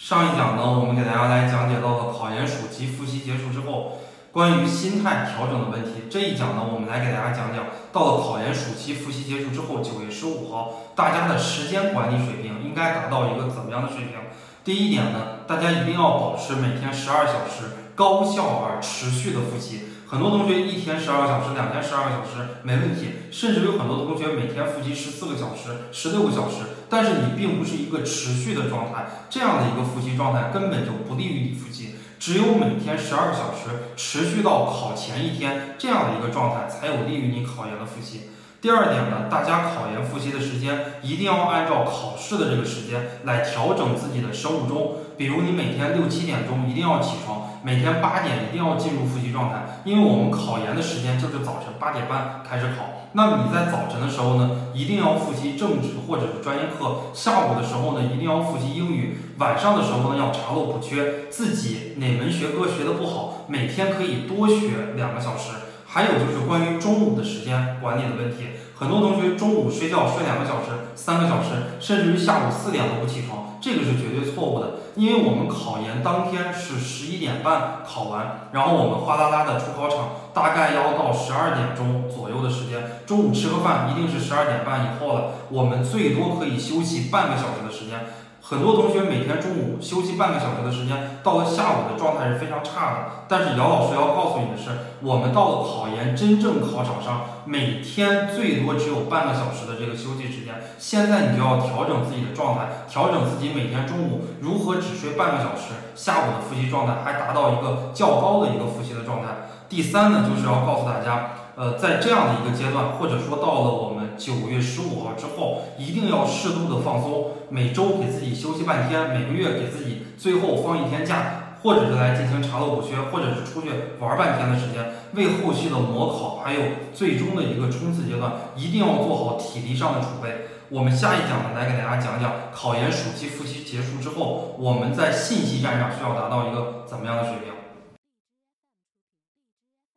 上一讲呢，我们给大家来讲解到了考研暑期复习结束之后，关于心态调整的问题。这一讲呢，我们来给大家讲讲，到了考研暑期复习结束之后，九月十五号，大家的时间管理水平应该达到一个怎么样的水平？第一点呢，大家一定要保持每天十二小时高效而持续的复习。很多同学一天十二个小时，两天十二个小时没问题，甚至有很多同学每天复习十四个小时、十六个小时，但是你并不是一个持续的状态，这样的一个复习状态根本就不利于你复习。只有每天十二个小时，持续到考前一天，这样的一个状态才有利于你考研的复习。第二点呢，大家考研复习的时间一定要按照考试的这个时间来调整自己的生物钟。比如你每天六七点钟一定要起床，每天八点一定要进入复习状态，因为我们考研的时间就是早晨八点半开始考。那你在早晨的时候呢，一定要复习政治或者是专业课；下午的时候呢，一定要复习英语；晚上的时候呢，要查漏补缺。自己哪门学科学的不好，每天可以多学两个小时。还有就是关于中午的时间管理的问题，很多同学中午睡觉睡两个小时、三个小时，甚至于下午四点都不起床，这个是绝对错误的。因为我们考研当天是十一点半考完，然后我们哗啦啦的出考场，大概要到十二点钟左右的时间，中午吃个饭一定是十二点半以后了，我们最多可以休息半个小时的时间。很多同学每天中午休息半个小时的时间，到了下午的状态是非常差的。但是姚老师要告诉你的是，我们到了考研真正考场上，每天最多只有半个小时的这个休息时间。现在你就要调整自己的状态，调整自己每天中午如何只睡半个小时，下午的复习状态还达到一个较高的一个复习的状态。第三呢，就是要告诉大家。呃，在这样的一个阶段，或者说到了我们九月十五号之后，一定要适度的放松，每周给自己休息半天，每个月给自己最后放一天假，或者是来进行查漏补缺，或者是出去玩半天的时间，为后续的模考还有最终的一个冲刺阶段，一定要做好体力上的储备。我们下一讲呢，来给大家讲讲考研暑期复习结束之后，我们在信息战上需要达到一个怎么样的水平。